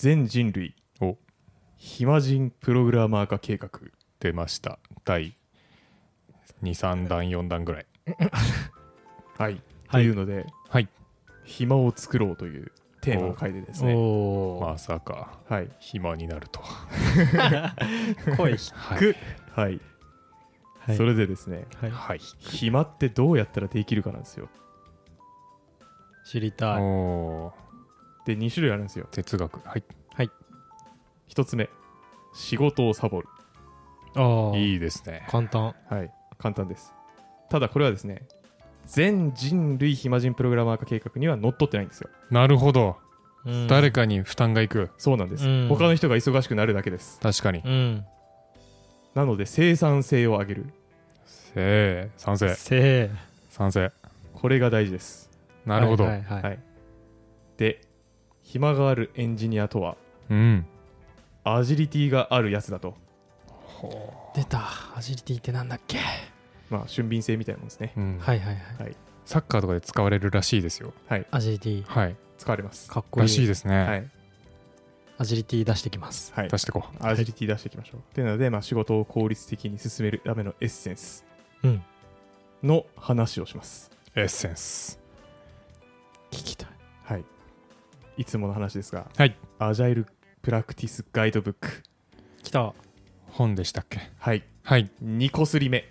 全人類お暇人プログラマー化計画出ました。第23弾4弾ぐらい。はい、はい。というのではい。暇を作ろうというテーマを書いてですね。まさか。はい。暇になると 声はくはい、はい。それでですね。はい。はい。暇ってどうやったらできるかなんですよ。知りたい。おーで2種類あるんですよ。哲学。はい。1つ目仕事をサボる。ああ。いいですね。簡単。はい。簡単です。ただこれはですね全人類暇人プログラマー化計画には乗っ取ってないんですよ。なるほど、うん。誰かに負担がいく。そうなんです、うん。他の人が忙しくなるだけです。確かに。うん。なので生産性を上げる。せー賛成。せ賛成。これが大事です。ーなるほど、はいはいはいはい。で暇があるエンジニアとはうん。アジリティがあるやつだと。出た。アジリティってなんだっけ？まあ俊敏性みたいなもんですね。うん。はいはいはい。サッカーとかで使われるらしいですよ。はい。アジリティ。はい。使われます。かっこいい。らしいですね、はい。アジリティ出してきます。はい。出してこアジリティ出していきましょう。っていうので、まあ、仕事を効率的に進めるためのエッセンスうん。の話をします。うエッセンスいつもの話ですがはい。アジャイルプラクティスガイドブック来た。本でしたっけ？はい。はい。2個すり目、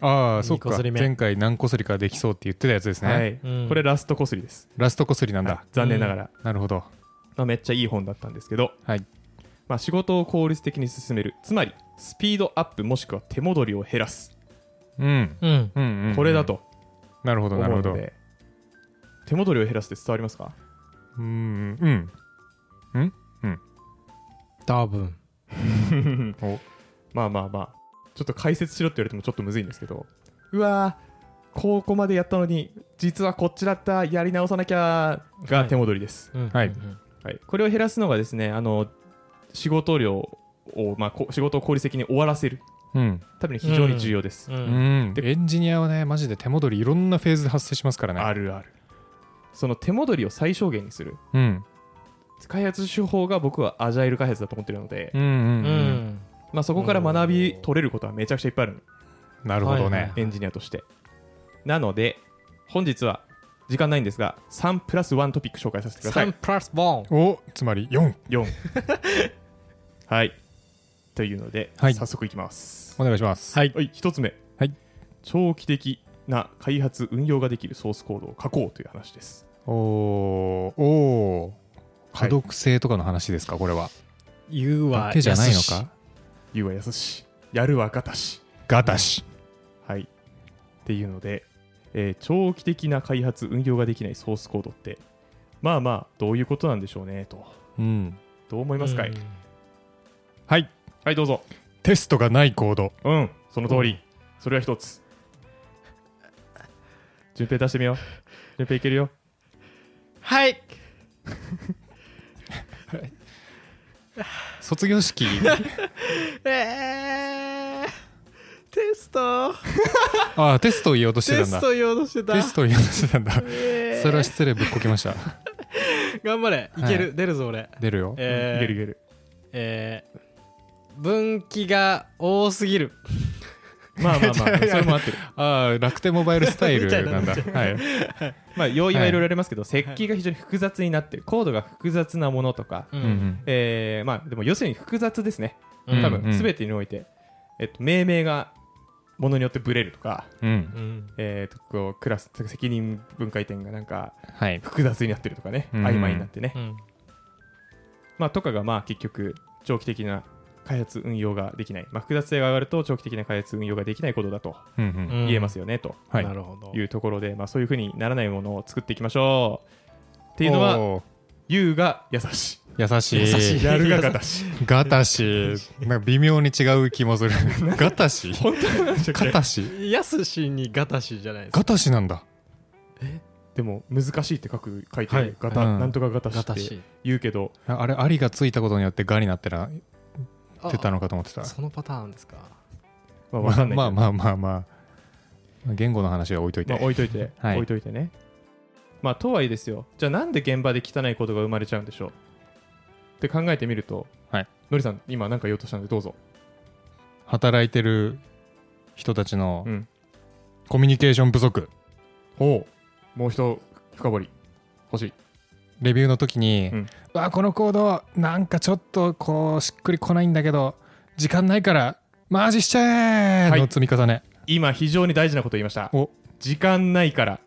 ああそっか。前回何こすりかできそうって言ってたやつですね、はい。うん。これラストこすりです。ラストこすりなんだ、はい。残念ながら、なるほど。まあ、めっちゃいい本だったんですけど、はい。まあ、仕事を効率的に進める。つまりスピードアップもしくは手戻りを減らす、うん。うん。うんうんうん。これだと。なるほどなるほど。手戻りを減らすって伝わりますか？うんうん。多分。おまあまあまあ。ちょっと解説しろって言われてもちょっとむずいんですけど。うわーここまでやったのに実はこっちだったやり直さなきゃが手戻りです、はい。これを減らすのがですねあの仕事量を、まあ、こ仕事を効率的に終わらせる。うん、ために非常に重要です、うん。エンジニアはねマジで手戻りいろんなフェーズで発生しますからね。あるあるその手戻りを最小限にする。うん。開発手法が僕はアジャイル開発だと思ってるので、うんうんまあ、そこから学び取れることはめちゃくちゃいっぱいあるなるほどね、エンジニアとして。なので本日は時間ないんですが3プラス1トピック紹介させてください。3プラスボン。おつまり4 4 はい。というので、はい。早速いきます。お願いします。はい。はい1つ目、はい。長期的な開発運用ができるソースコードを書こうという話ですおーおー。可読性とかの話ですか？これは。言うはだけじゃないのか？言うは優し。いやるはガタし。ガタシはい。っていうので、えー長期的な開発運用ができないソースコードってまあまあどういうことなんでしょうねと。うん。どう思いますかい、うん。はい。はいどうぞ。テストがないコード。うん。その通り、それは一つ。順平出してみよう。順平いけるよはい。卒業式？えー、テスト。ああテストを言おうとしてたんだ。テスト言おうとしてた。テストを言おうとしてたんだ。えー。それは失礼ぶっこきました。頑張れ。いける、出るぞ俺。出るよ。えー。いけるいける。えー。分岐が多すぎるまあまあまあ それも合ってる。ああ楽天モバイルスタイルなんだ。はい。まあ要因はいろいろありますけど、設計が非常に複雑になってる。コードが複雑なものとか、ううんうん。えーまあでも要するに複雑ですね。うん多うん。分全てにおいて、えっと、命名がものによってブレるとか、うん。うん。えー、とこうクラス責任分解点がなんかはい。複雑になってるとかね、うん。曖昧になってね、うん。まあ、とかがまあ結局長期的な開発運用ができない、まあ、複雑性が上がると長期的な開発運用ができないことだとうんうん。うん言えますよね、と。はい。なるほど。いうところで、まあ、そういうふうにならないものを作っていきましょう。っていうのはおー。U が優し優しい。優しい。いやるがガタし。ガタシなんか微妙に違う気もする。ガタシ本当なんでしょうガタシやすしにガタシじゃないですか。ガタシなんだ。でも難しいって書く書いて、はい。ガタうん。なんとかガタしって言うけど。ああれありがついたことによってガになってなってたのかと思ってた。あそのパターンですか。まあわかんないけど。まあまあまあまあ。言語の話は置いといて、まあ、置いといて、はい。置いといてね。まあ、とはいえですよ。じゃあなんで現場で汚いことが生まれちゃうんでしょう？っって考えてみると、はい。のりさん今何か言おうとしたのでどうぞ、働いてる人たちのうん、コミュニケーション不足。ほう。もう一深掘り。欲しいレビューの時に、うん。うわこのコードなんかちょっとこうしっくりこないんだけど時間ないからマージしちゃえはい。の積み重ね、今非常に大事なこと言いました。お。時間ないから。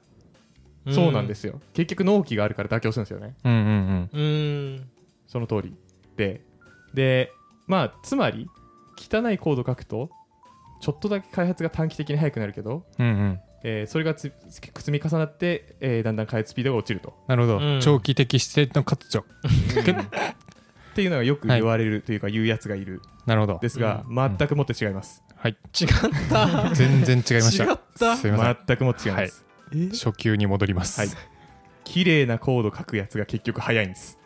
そうなんですよ。結局納期があるから妥協するんですよね。うんうんうん。うん。その通り。ででまあつまり汚いコード書くとちょっとだけ開発が短期的に速くなるけど、うんうんえーそれがつ積み重なって、えーだんだん開発スピードが落ちると。なるほど、うん。長期的視点の活用っていうのがよく言われるというか言うやつがいる。なるほど。ですが、う全くもって違います、はい。違った。全然違いました。違った。すいません。全くもって違います、初級に戻ります、はい。綺麗なコード書くやつが結局早いんです。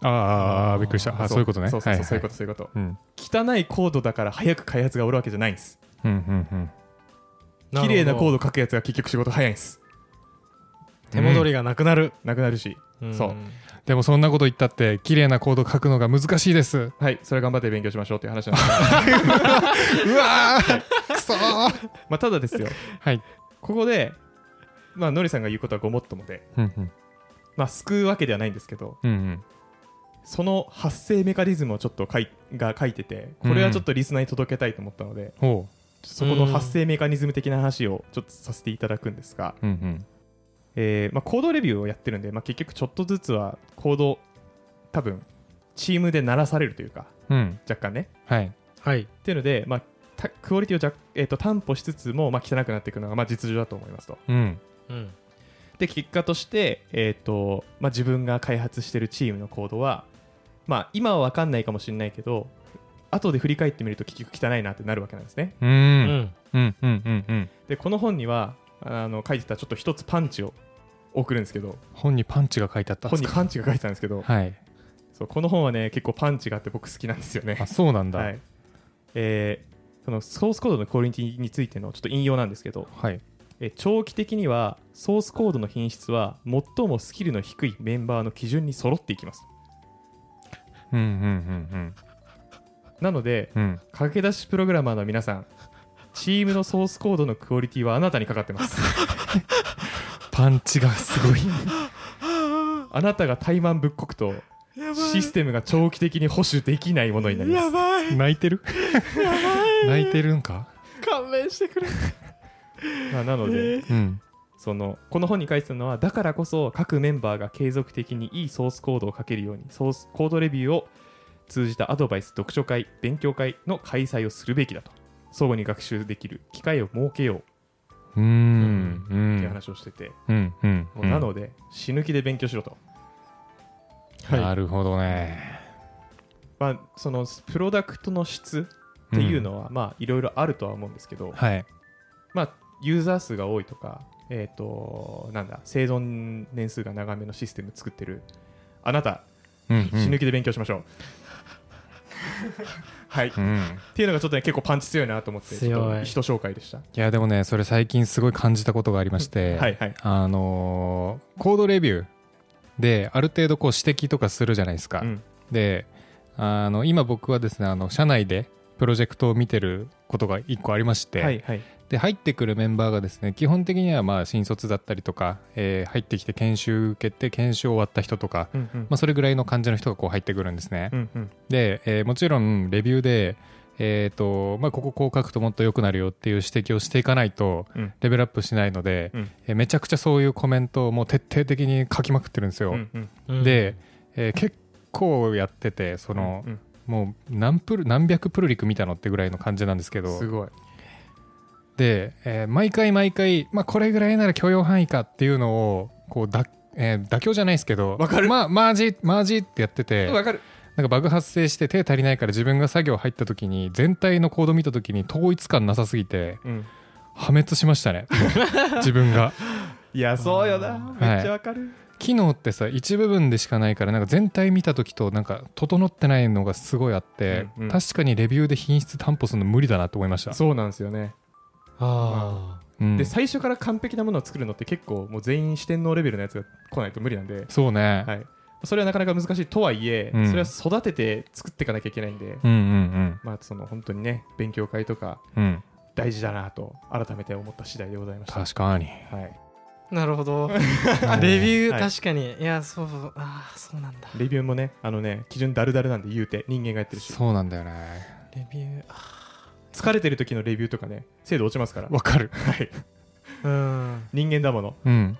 あーあーびっくりした。あそう。いうことね。そうそうそう、はそういうことそういうこと。うん。汚いコードだから早く開発が終わるわけじゃないんです。うんうんうん綺麗なコードド書くやつが結局仕事早いんです。手戻りがなくなる。なくなるし。そう。でもそんなこと言ったって綺麗なコード書くのが難しいです。はい。それ頑張って勉強しましょうっていう話なんです。うわー。くそー。まあただですよ。はい。ここでまあのりさんが言うことはごもっともでうんうん。まあ救うわけではないんですけどうんうん。その発生メカニズムをちょっと書いが書いててこれはちょっとリスナーに届けたいと思ったので、ほそこの発生メカニズム的な話をちょっとさせていただくんですが、ううんうん。えーまあ、コードレビューをやってるんで、まあ、結局ちょっとずつはコード多分チームで鳴らされるというかうん。若干ね。はい。はい。っていうので、まあ、たクオリティをじゃ、えー、と担保しつつも、まあ、汚くなっていくのが、まあ、実情だと思いますと。うん。うん。で結果として、えーとまあ、自分が開発してるチームのコードは、まあ、今は分かんないかもしれないけど後で振り返ってみると結局汚いなってなるわけなんですね。ううん。んうんうんうんうん。でこの本にはあの書いてたちょっと一つパンチを送るんですけど。本にパンチが書いてあったんで本すか？にパンチが書いてたんですけど。はい。そうこの本はね結構パンチがあって僕好きなんですよね。あそうなんだ。はい。えーそのソースコードのクオリティについてのちょっと引用なんですけど、はい。えー長期的にはソースコードの品質は最もスキルの低いメンバーの基準に揃っていきます。うんうんうんなのでうん。うん駆け出しプログラマーの皆さんチームのソースコードのクオリティはあなたにかかってます。パンチがすごい。あなたが怠慢ぶっこくとシステムが長期的に保守できないものになります。ばい。泣いてる？泣いてるんか？勘弁してくれ。まあなのでうん。そのこの本に書いてたのはだからこそ各メンバーが継続的にいいソースコードを書けるようにソースコードレビューを通じたアドバイス読書会勉強会の開催をするべきだと。相互に学習できる機会を設けよう。うーん。うっていうん話をしてて、うん。うん。もうなので死ぬ気で勉強しろと、なるほどね。まあ、そのプロダクトの質っていうのは、まあいろいろあるとは思うんですけど、はい。まあユーザー数が多いとかえっ、となんだ生存年数が長めのシステム作ってるあなたうんうん。死ぬ気で勉強しましょう、はい。っうん。ていうのがちょっとね結構パンチ強いなと思って強いちょっと人紹介でした。いやでもねそれ最近すごい感じたことがありまして、はいはい。あのーコードレビューである程度こう指摘とかするじゃないですか、うん。であの今僕はですねあの社内でプロジェクトを見てることが1個ありまして、はいはい。で入ってくるメンバーがですね基本的にはまあ新卒だったりとか、えー入ってきて研修受けて研修終わった人とか、うんうん。まあ、それぐらいの感じの人がこう入ってくるんですね、うんうん。で、えーもちろんレビューで、えーとまあ、こここう書くともっと良くなるよっていう指摘をしていかないとうん。レベルアップしないので、うん。えーめちゃくちゃそういうコメントをもう徹底的に書きまくってるんですよ、うんうん。うん。で、えー結構やっててその、うんもう何プル何百プルリク見たのってぐらいの感じなんですけど。すごい。で、えー毎回毎回、まあ、これぐらいなら許容範囲かっていうのをこうだ、えー妥協じゃないですけどわかる。まあ、マージマージってやっててわかる。なんかバグ発生して手足りないから自分が作業入った時に全体のコード見た時に統一感なさすぎてうん。破滅しましたね。自分が。いやそうよな。めっちゃわかる機能ってさ一部分でしかないからなんか全体見た時となんか整ってないのがすごいあって、うんうん。確かにレビューで品質担保するの無理だなと思いました、そうなんですよね。あうん。で最初から完璧なものを作るのって結構もう全員四天王レベルのやつが来ないと無理なんで、そうね、はい、それはなかなか難しいとはいえ、うん。それは育てて作っていかなきゃいけないんで、うんうんまあ、その本当にね勉強会とかうんうん。大事だなと改めて思った次第でございました。確かに。はい、なるほど。レビュー、はい確かに。いやそうああそうなんだ。レビューもねあのね基準だるだるなんで言うて人間がやってるし。そうなんだよね。レビューあ疲れてる時のレビューとかね精度落ちますから、わかる。はい、ーうん。人間だもの。うん。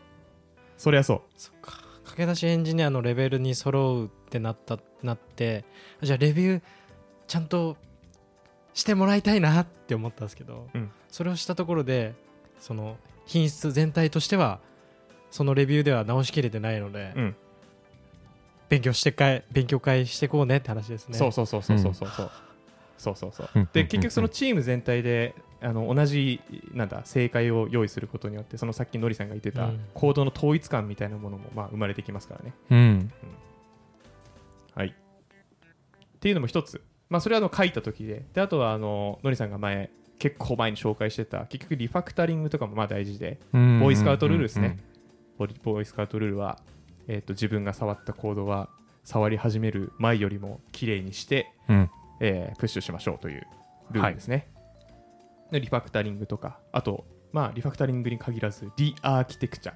そりゃそう。そっか。駆け出しエンジニアのレベルに揃うってなったなってじゃあレビューちゃんとしてもらいたいなって思ったんですけど、うん。それをしたところでその品質全体としてはそのレビューでは直しきれてないので、うん、勉強してかい勉強会していこうねって話ですねそうそうそうそうそうそうそう、そうそうそう。で結局そのチーム全体であの同じなんだ正解を用意することによってそのさっきのりさんが言ってた行動の統一感みたいなものもまあ生まれてきますからね。うん、うん、はい。っていうのも一つ。まあそれはあの書いた時で、であとはあののりさんが前結構前に紹介してた。結局リファクタリングとかもまあ大事で。うん。ボーイスカウトルールですね。ボーイスカウトルールは、えー、と自分が触ったコードは触り始める前よりも綺麗にしてうん。えープッシュしましょうというルールですね。でリファクタリングとか、あと、まあ、リファクタリングに限らず、リアーキテクチャ。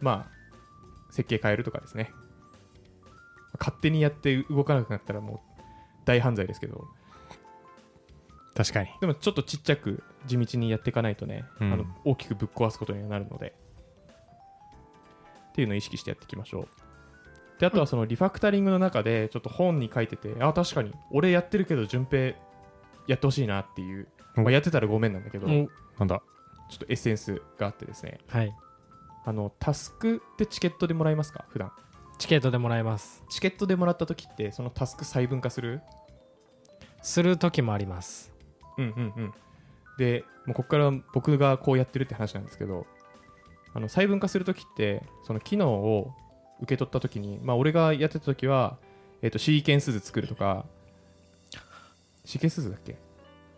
まあ、設計変えるとかですね。勝手にやって動かなくなったらもう大犯罪ですけど、確かに。でもちょっとちっちゃく地道にやっていかないとね、うん。あの大きくぶっ壊すことにはなるので、っていうのを意識してやっていきましょう。で、あとはそのリファクタリングの中で、ちょっと本に書いてて、あ、確かに、俺やってるけど、順平やってほしいなっていう、おまあ、やってたらごめんなんだけど、なんだ？っとエッセンスがあってですね、はい。あの、タスクってチケットでもらえますか、普段。チケットでもらえます。チケットでもらった時って、そのタスク細分化する？する時もありますうんうんうん。で、もうここから僕がこうやってるって話なんですけど、あの細分化するときって、その機能を受け取ったときに、まあ、俺がやってたときは、えっ、と、シーケンス図作るとか、シーケンス図だっけ？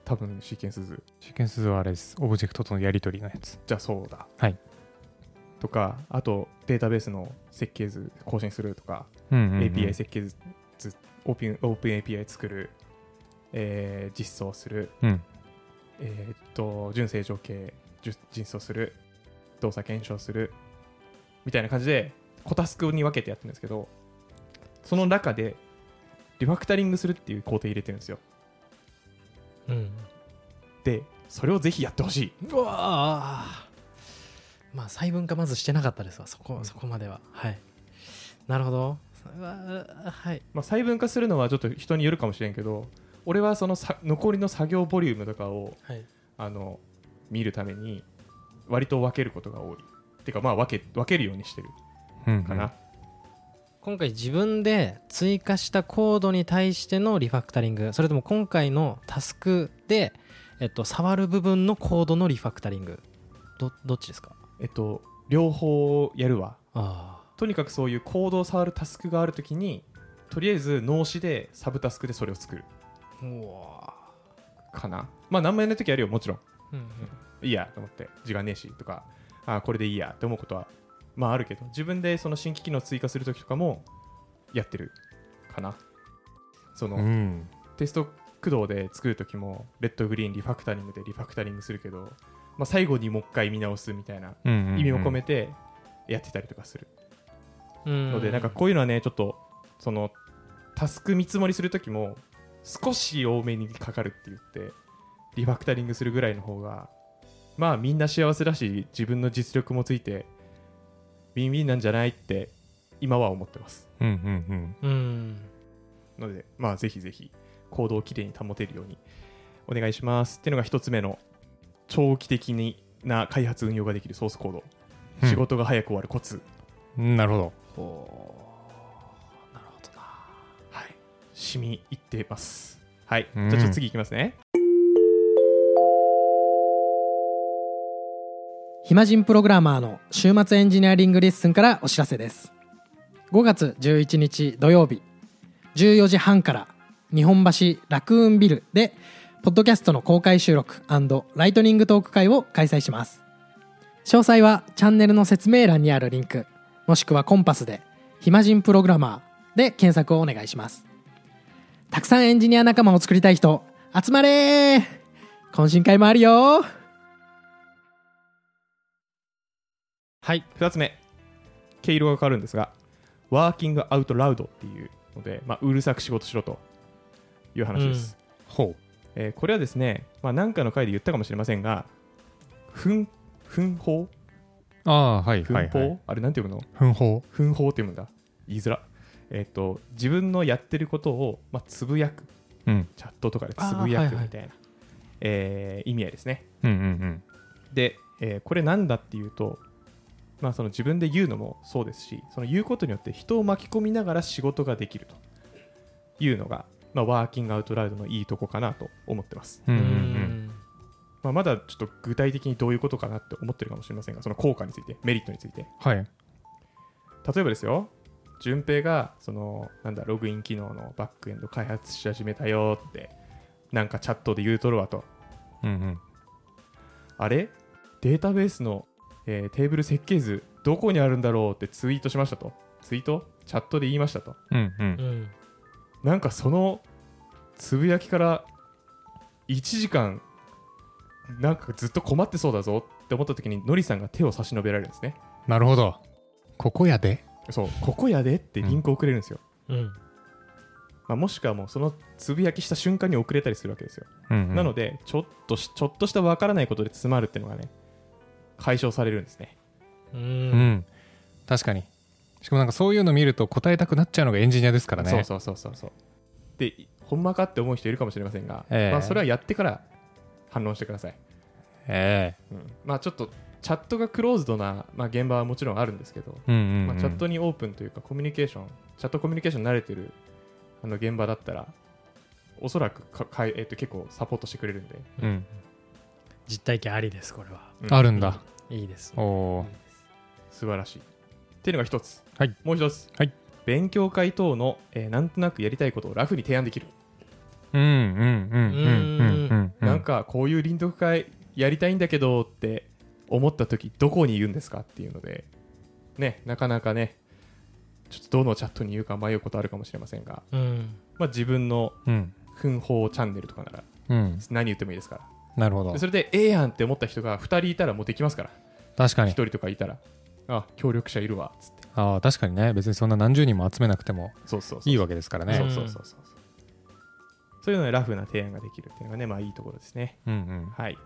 多分シーケンス図。シーケンス図はあれですオブジェクトとのやり取りのやつじゃあそうだ。はい。とか、あと、データベースの設計図更新するとか、うんうんうん API 設計図、オープンオープン API 作る、えー実装する、うん。えーっと、純正条形じゅ実装する、動作検証する、みたいな感じで、小タスクに分けてやってるんですけど、その中で、リファクタリングするっていう工程入れてるんですよ。うん。で、それをぜひやってほしい。うわー。まあ細分化まずしてなかったですわそこそこまでは。はい。なるほど。はい。まあ、細分化するのはちょっと人によるかもしれんけど、俺はそのさ残りの作業ボリュームとかをはい。あの見るために、割と分けることが多い。てか、まあ分け、分けるようにしてるうんかな。今回自分で追加したコードに対してのリファクタリング。それとも今回のタスクで、えっと、触る部分のコードのリファクタリング。どどっちですか？えっと、両方やるわ。あとにかくそういうコードを触るタスクがあるときに、とりあえず脳死でサブタスクでそれを作るかな。まあ何もやらないときあるよ、もちろん。ーうん。いいやと思って、時間ねえしとか、あーこれでいいやって思うことは、まああるけど、自分でその新規機能追加するときとかもやってるかな。その、うん。テスト駆動で作るときも、レッドグリーンリファクタリングでリファクタリングするけど、まあ、最後にもう一回見直すみたいなうんうんうん意味も込めてやってたりとかするうんので、なんかこういうのはね、ちょっと、その、タスク見積もりするときも、少し多めにかかるって言って、リファクタリングするぐらいの方が、まあみんな幸せだし、自分の実力もついて、ビンビンなんじゃないって、今は思ってます。うんうんうんので、まあぜひぜひ、行動をきれいに保てるようにお願いします。っていうのが一つ目の、長期的にな開発運用ができるソースコード。うん仕事が早く終わるコツ。うんなるほどほ染み入ってます。はい。じゃうんあちょっと次いきますね。暇人プログラマーの週末エンジニアリングレッスンからお知らせです5月11日土曜日14時半から日本橋ラクーンビルでポッドキャストの公開収録ライトニングトーク会を開催します詳細はチャンネルの説明欄にあるリンクもしくはコンパスで暇人プログラマーで検索をお願いしますたくさんエンジニア仲間を作りたい人集まれ。ー懇親会もあるよ。はい2つ目。毛色が変わるんですがワーキングアウトラウドっていうので、まあ、うるさく仕事しろという話です、ほえーこれはですね、まあ、何かの回で言ったかもしれませんが奮奮法う？ああはい奮法、はい。はいあれなんて読むの？奮法奮法って読むんだ。言いづらえっ、と自分のやってることを、まあ、つぶやく。うん。チャットとかでつぶやくあーはいはいみたい。な、えー意味合いですね。うんうんで、えーこれなんだっていうと、まあ、その自分で言うのもそうですしその言うことによって人を巻き込みながら仕事ができると。いうのが、まあ、ワーキングアウトラウドのいいとこかなと思ってます、うんうんうん。まあ、まだちょっと具体的にどういうことかなって思ってるかもしれませんがその効果についてメリットについて。はい。例えばですよ順平がそのなんだログイン機能のバックエンド開発し始めたよってなんかチャットで言うとるわと。うんうん。あれ？データベースの、えーテーブル設計図どこにあるんだろうってツイートしましたと。ツイート？チャットで言いましたと。うんうん。うんなんかそのつぶやきから1時間なんかずっと困ってそうだぞって思った時にノリさんが手を差し伸べられるんですね。なるほど。ここやでそうここやでってリンクをくれるんですよ、うん。まあ、もしくはもうそのつぶやきした瞬間に遅れたりするわけですよ、うんうん。なのでちょっとしちょっとしたわからないことで詰まるっていうのがね解消されるんですね。ううん。ん確かに。しかもなんかそういうの見ると答えたくなっちゃうのがエンジニアですからね。そうそうそうそうそう。でほんまかって思う人いるかもしれませんが、ええ。まあ、それはやってから反論してください、え。うん。まあちょっとチャットがクローズドな、まあ、現場はもちろんあるんですけど、えうんうんうん。まあ、チャットにオープンというかコミュニケーションチャットコミュニケーション慣れてるあの現場だったらおそらくかかい、えっと結構サポートしてくれるんで、うん。実体験ありですこれは。うん。あるんだ。いいです。お素晴らしい。っていうのが一つ、はい。もう一つ、はい。勉強会等の、えーなんとなくやりたいことをラフに提案できる、うんうんうんうんうんうん。なんかこういう臨読会やりたいんだけどって思った時どこに言うんですかっていうのでねなかなかねちょっとどのチャットに言うか迷うことあるかもしれませんが、うん。まあ、自分のうん。奮法チャンネルとかならうん。何言ってもいいですから。なるほど。でそれでええやんって思った人が2人いたらもうできますから。1確かに。人とかいたら。あ協力者いるわっつって。ああ確かにね。別にそんな何十人も集めなくてもそうそうそういいわけですからね。そうそうそうそう。そういうのでラフな提案ができるっていうのがねまあいいところですね。うんうん。はい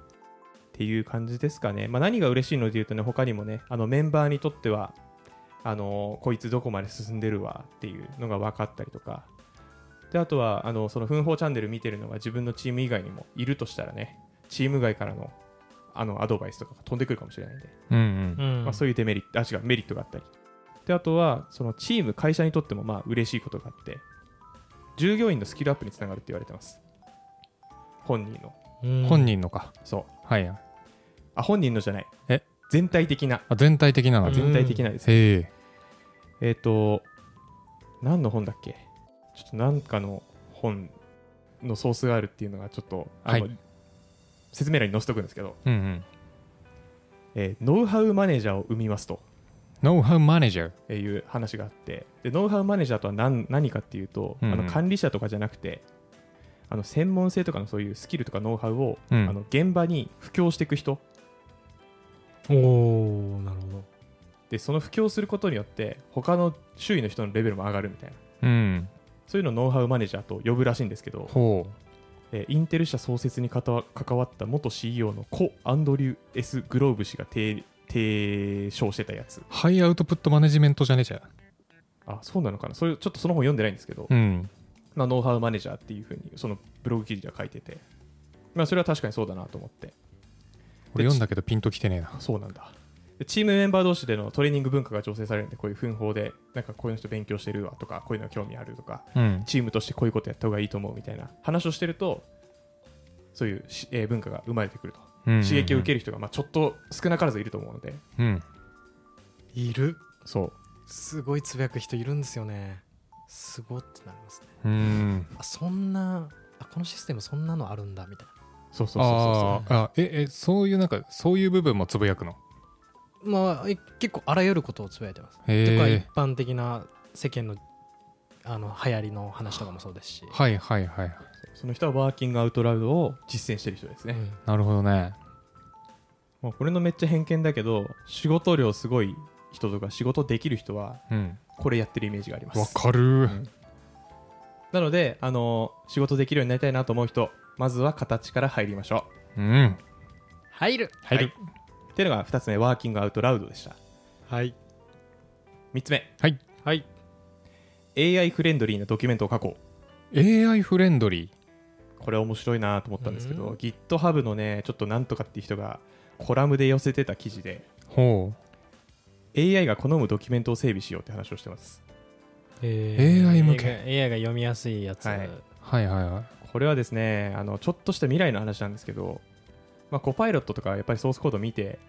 っていう感じですかね、まあ、何が嬉しいので言うとね他にもねあのメンバーにとってはあのこいつどこまで進んでるわっていうのが分かったりとか。であとはあのその奮法チャンネル見てるのが自分のチーム以外にもいるとしたらねチーム外からのあのアドバイスとかが飛んでくるかもしれないんで、うんうん。うんまあ、そういうデメリットあ違うメリットがあったり。であとはそのチーム会社にとってもまあ嬉しいことがあって従業員のスキルアップにつながるって言われてます。本人の。うん。本人のか。そう。はいあ本人のじゃない。え？全体的な。あ全体的なのうん全体的なですね、へえ。えっ、と何の本だっけ？ちょっと何かの本のソースがあるっていうのがちょっとあの、はい。説明欄に載せとくんですけど、うんうん。えーノウハウマネージャーを生みますと。ノウハウマネージャー？いう話があって。でノウハウマネージャーとは何何かっていうと、うんうん。あの管理者とかじゃなくてあの専門性とかのそういうスキルとかノウハウを、うん。あの現場に布教していく人おおなるほど。でその布教することによって他の周囲の人のレベルも上がるみたいな。うん。そういうのをノウハウマネージャーと呼ぶらしいんですけど、ほえーインテル社創設にかたわ関わった元 CEO のコ・アンドリュー・ S・ グローブ氏が提提唱してたやつ。うハイアウトプットマネジメントじゃねえじゃあそうなのかな？それちょっとその本読んでないんですけど、うん。まあ、ノウハウマネージャーっていうふうにそのブログ記事では書いてて、まあ、それは確かにそうだなと思って俺読んだけどピンときてねえな。そうなんだ。でチームメンバー同士でのトレーニング文化が醸成されるんでこういう奮法でなんかこういうの人勉強してるわとかこういうの興味あるとかうん。チームとしてこういうことやった方がいいと思うみたいな話をしてるとそういうし、えー文化が生まれてくると刺激を受けるる人が、まあ、ちょっと少なからずいる。と思うのでうん。いるそう。すごいつぶやく人いるんですよね。すごってなりますね。うん。あそんなあこのシステムそんなのあるんだみたいそうそうそうそうあええそういうなんかそういう部分もつぶやくの？なまあえ結構あらゆることをつぶやいてます。へとか一え般的な世間のあの流行りの話とかもそうですし、はいはいはい。その人はワーキングアウトラウドを実践してる人ですね、うんなるほどね。もうこれのめっちゃ偏見だけど仕事量すごい人とか仕事できる人はうん。これやってるイメージがあります。わかる。ん。なのであの仕事できるようになりたいなと思う人まずは形から入りましょう。ん。入る。うはい。っていうのが2つ目ワーキングアウトラウドでした。はい。3つ目。はい。はい。AI フレンドリーなドキュメントを書こう。AI フレンドリこれ面白いなと思ったんですけど、うん。GitHub のねちょっとなんとかっていう人がコラムで寄せてた記事で。ーほ AI が好むドキュメントを整備しようって話をしてます。え AI 向け。AI が読みやすいやつ、はい。うはいはいはいこれはですねあのちょっとした未来の話なんですけど、まあ、コパイロットとかはやっぱりソースコードを見て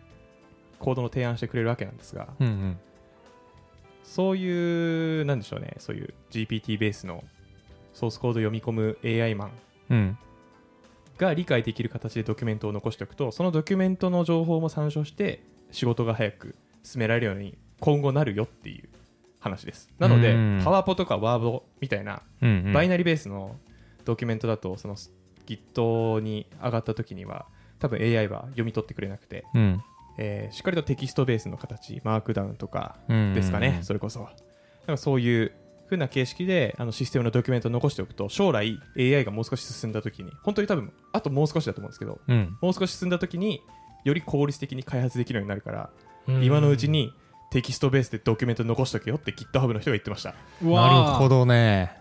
コードの提案してくれるわけなんですがうんうん。そういうなんでしょうねそういう GPT ベースのソースコード読み込む AI マンうん。が理解できる形でドキュメントを残しておくとそのドキュメントの情報も参照して仕事が早く進められるように今後なるよっていう話です。なのでうん。パワポとかワードみたいなうんうん。バイナリベースのドキュメントだとその Git に上がった時には多分 AI は読み取ってくれなくて、うん。えーしっかりとテキストベースの形マークダウンとかうんですかね、それこそ。だからそういう風な形式であのシステムのドキュメントを残しておくと将来 AI がもう少し進んだ時に本当に多分あともう少しだと思うんですけどうん。もう少し進んだ時により効率的に開発できるようになるから、うん。今のうちにテキストベースでドキュメント残しとけよって GitHub の人が言ってました。なるほどね。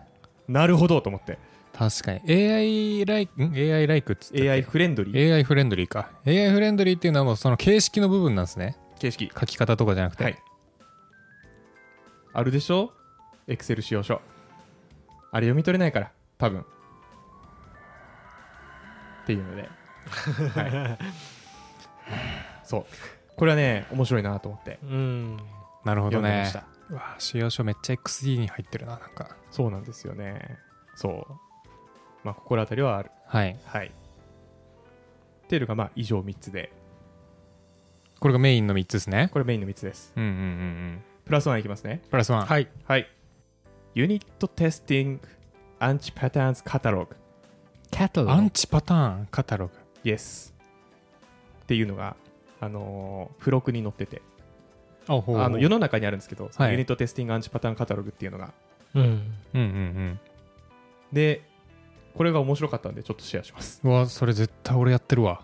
なるほどと思って確かに。AI ライクん？AI ライクっつって AI フレンドリー。AI フレンドリーか。AI フレンドリーっていうのはもうその形式の部分なんですね。形式。書き方とかじゃなくて、はい。あるでしょ？Excel 使用書。あれ読み取れないから多分。っていうので、はい、そう。これはね面白いなと思って。うん。なるほどね。わ使用書めっちゃ XD に入ってるななんか。そうなんですよね。そうまあ心当たりはある。はい。はい。っていうのがまあ以上3つで。これがメインの3つですね。これメインの3つです。うんうんうんうん。プラス1いきますね。プラスワン。はい。はい。ユニットテスティングアンチパターンズカタログキャトアンチパターンカタログ Yes っていうのが、あのー付録に載ってて。あの世の中にあるんですけど、はい。ユニットテスティングアンチパターンカタログっていうのが。うんうんうん。でこれが面白かったんでちょっとシェアします。うわそれ絶対俺やってるわ。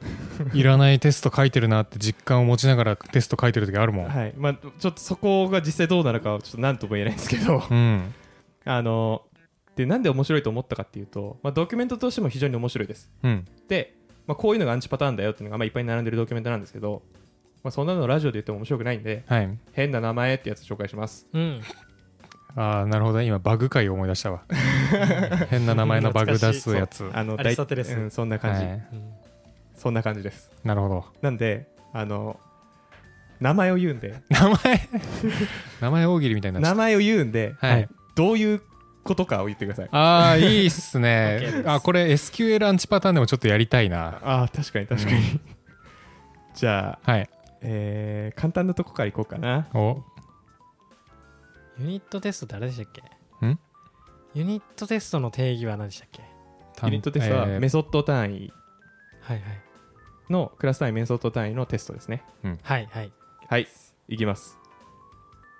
いらないテスト書いてるなって実感を持ちながらテスト書いてる時あるもん、はい。まあちょっとそこが実際どうなるかはちょっと何とも言えないんですけど。うん。あのでなんで面白いと思ったかっていうと、まあ、ドキュメントとしても非常に面白いです。うん。で、まあ、こういうのがアンチパターンだよっていうのが、まあ、いっぱい並んでるドキュメントなんですけど、まあ、そんなのラジオで言っても面白くないんではい。変な名前ってやつ紹介します。うんああなるほど今バグ界を思い出したわ。変な名前のバグ出すやつ。あのアリストテレス。大うん、そんな感じ、はい。うんそんな感じです。なるほど。なんであの名前を言うんで。名前？名前大喜利みたいになっちゃっ名前を言うんで、たはい。どういうことかを言ってください。ああいいっすね。あこれ SQL アンチパターンでもちょっとやりたいな。ああ確かに確かに、じゃあ、はい。えー簡単なとこからいこうかな。おユニットテスト誰でしたっけ？ん？ユニットテストの定義は何でしたっけ？ユニットテストはえーメソッド単位。はいのクラス単位メソッド単位のテストですね。はいはいはい。はい。いきます。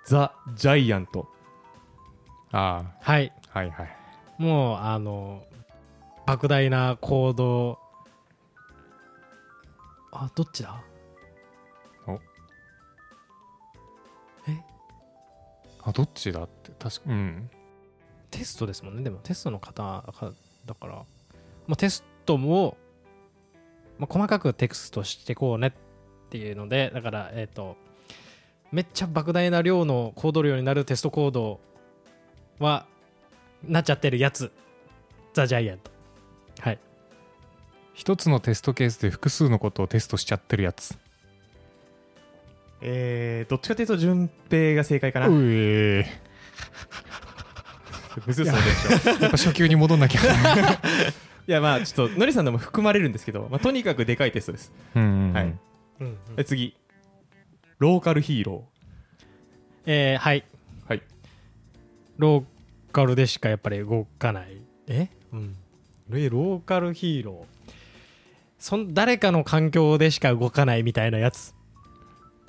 ザ・ジャイアント。あはい。あはいはい。もうあの莫大な行動。あどっちだ？あどっちだって。確かうん。テストですもんね。でもテストの方かだから、まあ、テストも、まあ、細かくテクストしてこうねっていうのでだからえっ、とめっちゃ莫大な量のコード量になるテストコードはなっちゃってるやつ。ザ・ジャイアント。はい。一つのテストケースで複数のことをテストしちゃってるやつえー、どっちかというと順平が正解かな。うえむずそうでしょ。やっぱ初級に戻んなきゃ。いやまあちょっとのりさんでも含まれるんですけど、まあ、とにかくでかいテストです。うんはい。うんえ次。ローカルヒーロえーはい。ーはい。ローカルでしかやっぱり動かない。え？うん。えローカルヒーロー。そん誰かの環境でしか動かないみたいなやつ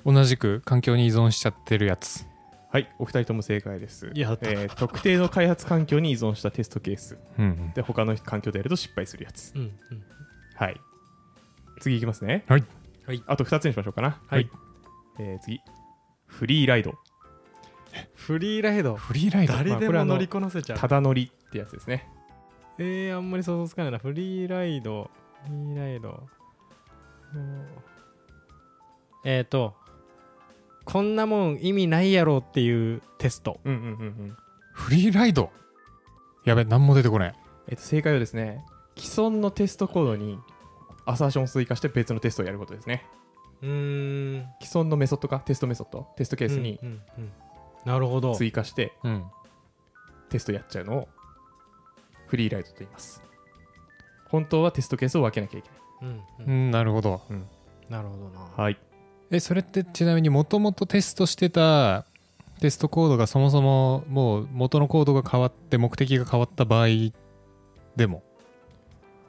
同じく環境に依存しちゃってるやつ。はいお二人とも正解です。やった。えー特定の開発環境に依存したテストケース。うんうん。で他の環境でやると失敗するやつ。うんうん。はい。次いきますね。はい。はい。あと2つにしましょうかな。はい。えー次。フリーライド。フリーライド？フリーライド。誰でも乗りこなせちゃう。ただ乗りってやつですね。えー、あんまり想像つかないな。フリーライド。フリーライド。うんえっ、ー、とこんなもん意味ないやろっていうテスト。うんうんうんうん。フリーライド？やべ何も出てこない。えっと正解はですね既存のテストコードにアサーションを追加して別のテストをやることですね。うーん。既存のメソッドかテストメソッドテストケースにうんうんうん。なるほど。追加してうん。テストやっちゃうのをフリーライドと言います。本当はテストケースを分けなきゃいけない。うんううんんなるほど。なるほどな。はいえそれってちなみにもともとテストしてたテストコードがそもそももう元のコードが変わって目的が変わった場合でも？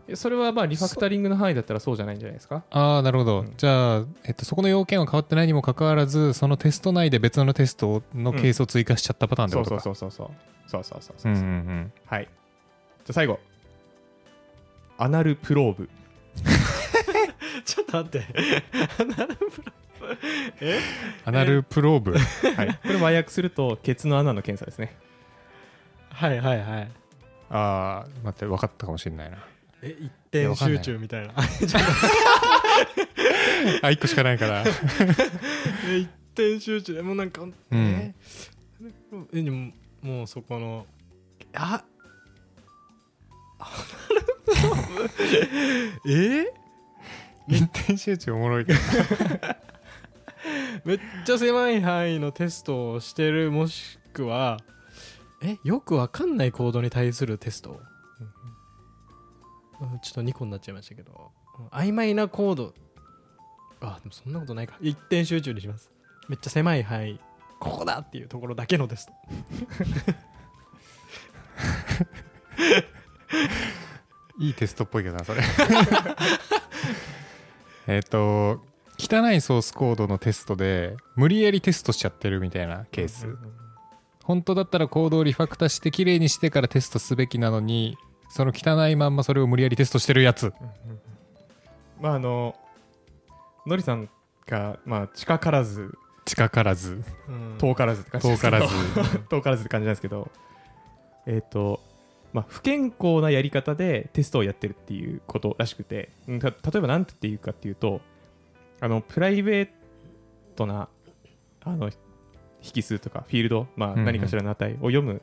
えそれはまあリファクタリングの範囲だったらそうじゃないんじゃないですか？ああなるほど、うん。じゃあ、えっと、そこの要件は変わってないにもかかわらずそのテスト内で別のテストのケースを追加しちゃったパターンってそうことかそうそう。そうそうそうそうそうそう。うんうんうん。はい。じゃあ最後。アナルプローブ。ちょっと待って。なるほどえ？アナルプローブ。はい。これ和訳するとケツの穴の検査ですね。はいはいはい。ああ待って分かったかもしれないな。え？一点集中みたいな。あ1個しかないから。え一点集中。もうなんか、うん。え？えでももうそこのあ？え？一点集中おもろいけど めっちゃ狭い範囲のテストをしてるもしくはえよくわかんないコードに対するテスト、うん。ちょっと2個になっちゃいましたけど。うん曖昧なコード。あでもそんなことないか。一点集中にします。めっちゃ狭い範囲。ここだっていうところだけのテスト。いいテストっぽいけどなそれ。えっと汚いソースコードのテストで無理やりテストしちゃってるみたいなケース、本当だったらコードをリファクタしてきれいにしてからテストすべきなのにその汚いまんまそれを無理やりテストしてるやつ。まああののりさんがまあ近からず。近からず。うん。遠からずって感じ遠からず。遠からずって感じなんですけど。えっ、とまあ不健康なやり方でテストをやってるっていうことらしくて。うんた例えば何て言うかっていうとあのプライベートなあの引数とかフィールド、まあ、何かしらの値を読む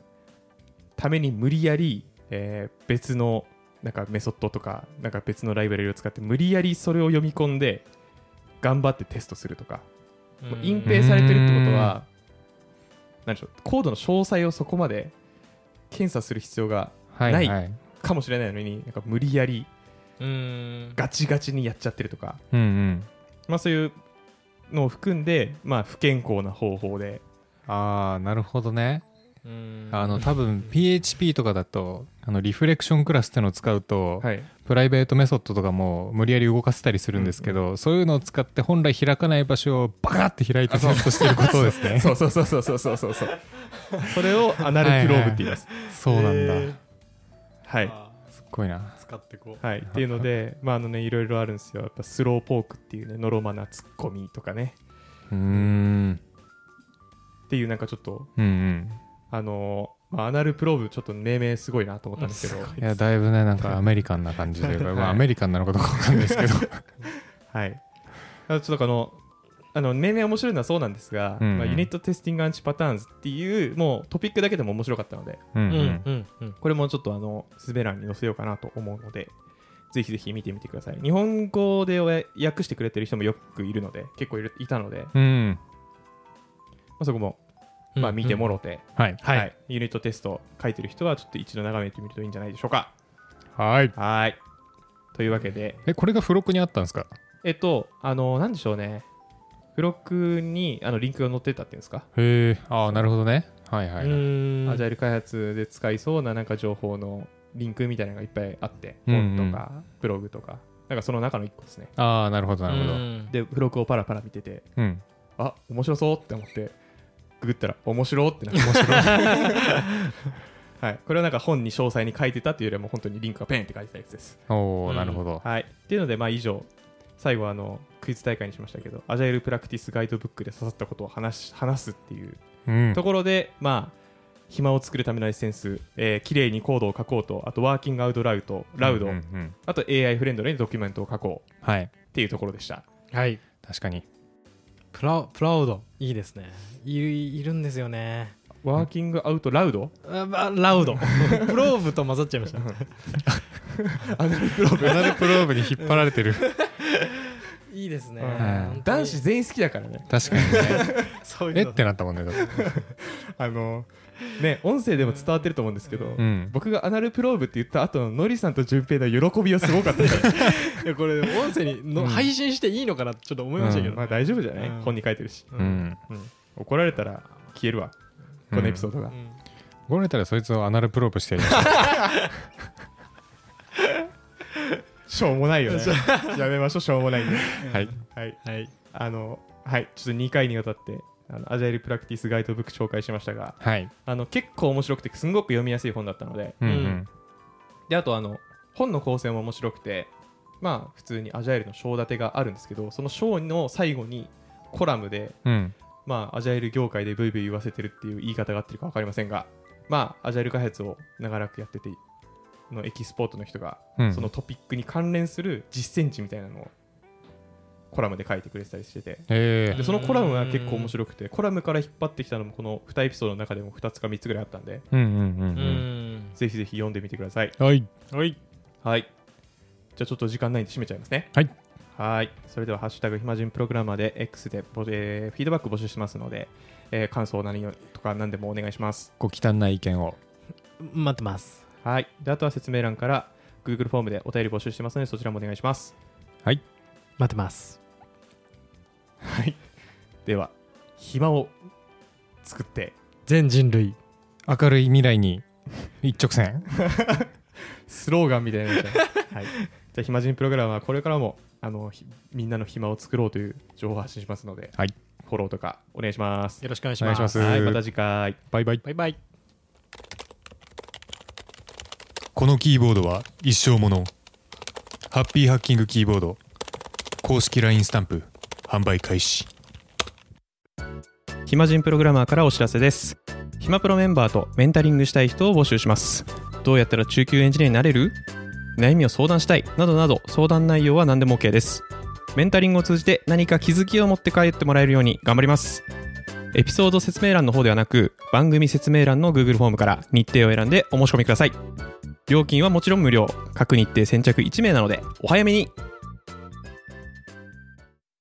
ために無理やり、えー別のなんかメソッドとかなんか別のライブラリを使って無理やりそれを読み込んで頑張ってテストするとかもう隠蔽されてるってことは何でしょうコードの詳細をそこまで検査する必要がない。かもしれないのになんか無理やりうん。ガチガチにやっちゃってるとか、うんうんまあ、そういうのを含んで、まあ、不健康な方法で。ああなるほどね。あの多分 PHP とかだとあのリフレクションクラスってのを使うと、はい、プライベートメソッドとかも無理やり動かせたりするんですけど、うん。うん、そういうのを使って本来開かない場所をバカって開いてテストしてることですね。そうそうそうそうそうそうそうそれをアナルクローブって言います、はいはい、そうなんだ、えー、はいすっごいな使ってこう。はい、っていうので まああのねいろいろあるんですよ。やっぱスローポークっていうねノロマなツッコミとかね。うーん。っていうなんかちょっとうんうん。あのーまあ、 Anal Probe ちょっと命名すごいなと思ったんですけど。いやだいぶねなんかアメリカンな感じというか、まあ、はいアメリカンなのかどうかわかんないですけど。はい。あちょっとあのあの命名面白いのはそうなんですが、うん。うんまあ、 Unit Testing Anti-Patterns っていうもうトピックだけでも面白かったのでうんうん。うんうんうん。これもちょっとあのスベ欄に載せようかなと思うのでぜひぜひ見てみてください。日本語で訳してくれてる人もよくいるので結構いるいたので、まうん。あ、そこも、まあ、見てもろて、はい。はい。ユニットテスト書いてる人はちょっと一度眺めてみるといいんじゃないでしょうか。はい。はい。というわけで。えこれが付録にあったんですか？えっとあのなんでしょうね付録にあのリンクが載ってたっていうんですか？へえああなるほどね。はいはい、うーんアジャイル開発で使いそうななんか情報のリンクみたいなのがいっぱいあってうんうん。本とかブログとか。なんかその中の一個ですね。ああなるほどなるほど。うん。でブログをパラパラ見ててうん。あ面白そうって思ってググったら面白ってなって。はい、これはなんか本に詳細に書いてたっていうよりはもう本当にリンクがペンって書いてたやつです。おおうんなるほど、はい、っていうのでまあ以上最後はあのクイズ大会にしましたけどアジャイルプラクティスガイドブックで刺さったことを話し話すっていううん。ところで、まあ暇を作るためのエッセンス、えー、綺麗にコードを書こうとあとワーキングアウトラウドラウド、うんうんうん。あと AI フレンドリーにドキュメントを書こうはい。っていうところでした。はい。確かに。プラプラウド。いいですね。いるいるんですよね。 Working Out Loud？あまあ Loud。Probe と混ざっちゃいました。 Anal Probe Anal Probe に引っ張られてるいいですね、男子全員好きだからね。確かにね。そういうのえってなったもんねだって。あのね音声でも伝わってると思うんですけど、うん。僕が Anal Probe って言った後のノリさんと順平の喜びはすごかった。で すいやこれ音声にの、うん。配信していいのかなってちょっと思いましたけど、まあ大丈夫じゃない、うん。本に書いてるし、ううん。ん。怒られたら消えるわ。このエピソードが、うん。怒られたらそいつをアナルプローブしてやりまし しょうもないよね。やめましょうしょうもないんでょうはい。はい。はい。あのはい。ちょっと2回にわたってあのアジャイルプラクティスガイドブック紹介しましたがはい。あの結構面白くてすんごく読みやすい本だったのでうんううん。んであとあの本の構成も面白くてまあ普通にアジャイルの章立てがあるんですけどその章の最後にコラムでうん。まあアジャイル業界でブイブイ言わせてるっていう言い方が合ってるか分かりませんがまあアジャイル開発を長らくやっててのエキスポートの人がうん。そのトピックに関連する実践値みたいなのをコラムで書いてくれてたりしてて。えでそのコラムは結構面白くてコラムから引っ張ってきたのもこの2エピソードの中でも2つか3つぐらいあったんでーうんうんうんううん。んぜひぜひ読んでみてください。はい。はい。はい。じゃあちょっと時間ないんで締めちゃいますね。はい。はい。それでは「ハッシュタグ暇人プログラマー」で X で、えーフィードバック募集しますので、えー感想何をとか何でもお願いします。ご忌憚ない意見を。待ってますはい。であとは説明欄から Google フォームでお便り募集してますのでそちらもお願いします。待ってます。はい。では暇を作って全人類明るい未来に一直線。スローガンみたいになはい、じゃあ暇人プログラムはこれからもあのひみんなの暇を作ろうという情報を発信しますので、はい。フォローとかお願いします。よろしくお願いしますいします。はい。また次回。バイバイ。バイバイこのキーボードは一生もの。ハッピーハッキングキーボード。公式 LINE スタンプ。販売開始。暇人プログラマーからお知らせです。暇プロメンバーとメンタリングしたい人を募集します。どうやったら中級エンジニアになれる？悩みを相談したい。などなど相談内容は何でも OK です。メンタリングを通じて何か気づきを持って帰ってもらえるように頑張ります。エピソード説明欄の方ではなく番組説明欄の Google フォームから日程を選んでお申し込みください。料金はもちろん無料。各日程先着1名なのでお早めに。